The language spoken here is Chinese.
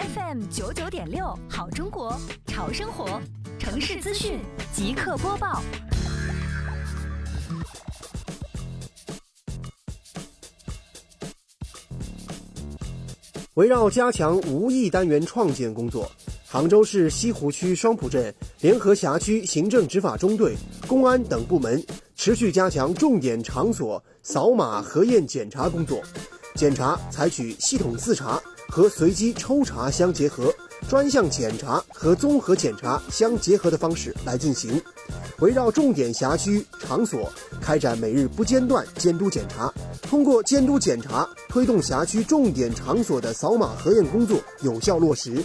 FM 九九点六，好中国，潮生活，城市资讯即刻播报。围绕加强无疫单元创建工作，杭州市西湖区双浦镇联合辖区行政执法中队、公安等部门持续加强重点场所扫码核验检查工作。检查采取系统自查和随机抽查相结合、专项检查和综合检查相结合的方式来进行。围绕重点辖区场所开展每日不间断监督检查，通过监督检查，推动辖区重点场所的扫码核验工作有效落实。